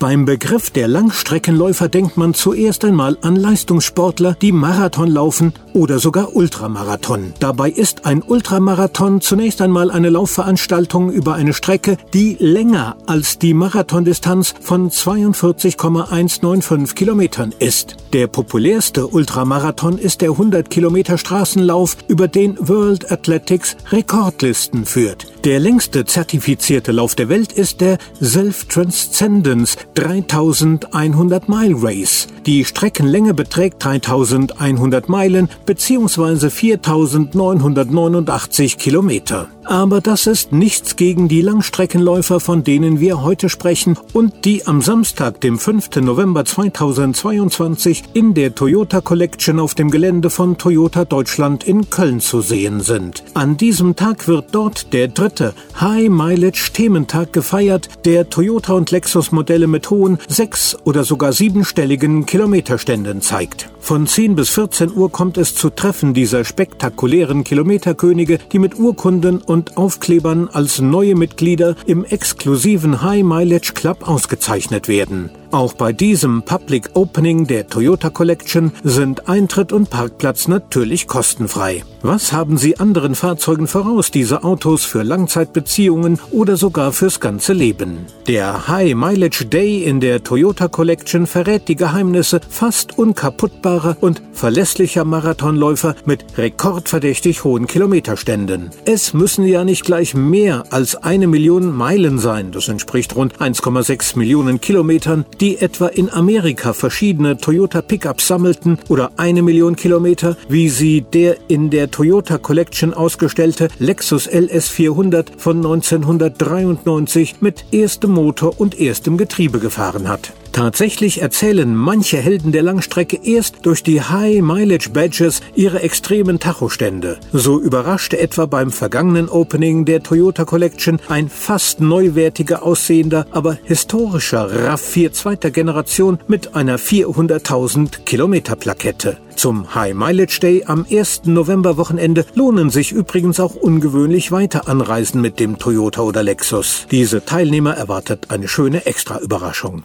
Beim Begriff der Langstreckenläufer denkt man zuerst einmal an Leistungssportler, die Marathon laufen oder sogar Ultramarathon. Dabei ist ein Ultramarathon zunächst einmal eine Laufveranstaltung über eine Strecke, die länger als die Marathondistanz von 42,195 Kilometern ist. Der populärste Ultramarathon ist der 100 Kilometer Straßenlauf, über den World Athletics Rekordlisten führt. Der längste zertifizierte Lauf der Welt ist der Self Transcendence 3100 Mile Race. Die Streckenlänge beträgt 3100 Meilen bzw. 4989 Kilometer. Aber das ist nichts gegen die Langstreckenläufer, von denen wir heute sprechen und die am Samstag, dem 5. November 2022 in der Toyota Collection auf dem Gelände von Toyota Deutschland in Köln zu sehen sind. An diesem Tag wird dort der dritte High Mileage Thementag gefeiert, der Toyota und Lexus Modelle mit hohen sechs- oder sogar siebenstelligen Kilometerständen zeigt. Von 10 bis 14 Uhr kommt es zu Treffen dieser spektakulären Kilometerkönige, die mit Urkunden und Aufklebern als neue Mitglieder im exklusiven High Mileage Club ausgezeichnet werden. Auch bei diesem Public Opening der Toyota Collection sind Eintritt und Parkplatz natürlich kostenfrei. Was haben Sie anderen Fahrzeugen voraus, diese Autos für Langzeitbeziehungen oder sogar fürs ganze Leben? Der High Mileage Day in der Toyota Collection verrät die Geheimnisse fast unkaputtbarer und verlässlicher Marathonläufer mit rekordverdächtig hohen Kilometerständen. Es müssen ja nicht gleich mehr als eine Million Meilen sein, das entspricht rund 1,6 Millionen Kilometern, die etwa in Amerika verschiedene Toyota Pickups sammelten oder eine Million Kilometer, wie sie der in der Toyota Collection ausgestellte Lexus LS 400 von 1993 mit erstem Motor und erstem Getriebe gefahren hat. Tatsächlich erzählen manche Helden der Langstrecke erst durch die High Mileage Badges ihre extremen Tachostände. So überraschte etwa beim vergangenen Opening der Toyota Collection ein fast neuwertiger aussehender, aber historischer RAV4 zweiter Generation mit einer 400.000 Kilometer Plakette. Zum High Mileage Day am 1. November Wochenende lohnen sich übrigens auch ungewöhnlich weiter Anreisen mit dem Toyota oder Lexus. Diese Teilnehmer erwartet eine schöne Extra-Überraschung.